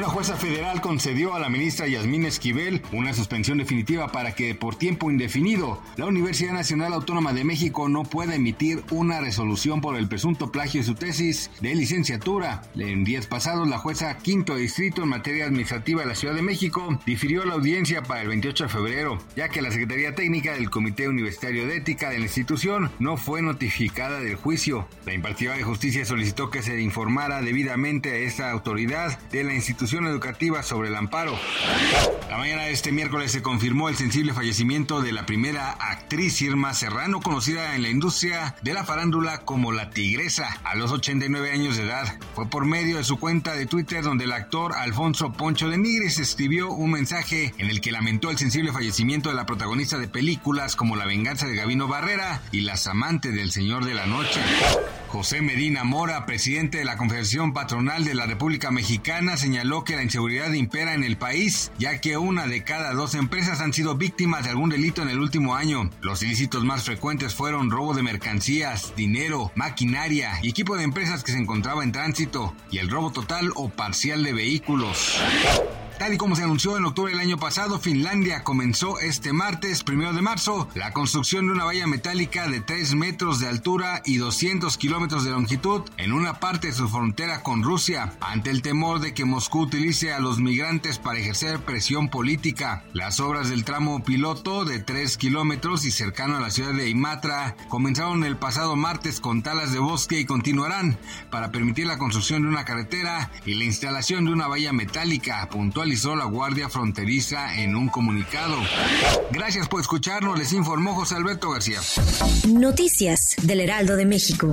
Una jueza federal concedió a la ministra Yasmín Esquivel una suspensión definitiva para que por tiempo indefinido la Universidad Nacional Autónoma de México no pueda emitir una resolución por el presunto plagio de su tesis de licenciatura. En días pasados, la jueza quinto distrito en materia administrativa de la Ciudad de México difirió la audiencia para el 28 de febrero, ya que la Secretaría Técnica del Comité Universitario de Ética de la institución no fue notificada del juicio. La impartidora de justicia solicitó que se informara debidamente a esta autoridad de la institución educativa sobre el amparo. La mañana de este miércoles se confirmó el sensible fallecimiento de la primera actriz Irma Serrano, conocida en la industria de la farándula como la Tigresa, a los 89 años de edad. Fue por medio de su cuenta de Twitter donde el actor Alfonso Poncho de Nigris escribió un mensaje en el que lamentó el sensible fallecimiento de la protagonista de películas como La venganza de Gavino Barrera y Las amantes del Señor de la Noche. José Medina Mora, presidente de la Confederación Patronal de la República Mexicana, señaló que la inseguridad impera en el país, ya que una de cada dos empresas han sido víctimas de algún delito en el último año. Los ilícitos más frecuentes fueron robo de mercancías, dinero, maquinaria y equipo de empresas que se encontraba en tránsito, y el robo total o parcial de vehículos. Tal y como se anunció en octubre del año pasado, Finlandia comenzó este martes, primero de marzo, la construcción de una valla metálica de 3 metros de altura y 200 kilómetros de longitud en una parte de su frontera con Rusia, ante el temor de que Moscú utilice a los migrantes para ejercer presión política. Las obras del tramo piloto de 3 kilómetros y cercano a la ciudad de Imatra comenzaron el pasado martes con talas de bosque y continuarán para permitir la construcción de una carretera y la instalación de una valla metálica puntual la Guardia Fronteriza en un comunicado. Gracias por escucharnos, les informó José Alberto García. Noticias del Heraldo de México.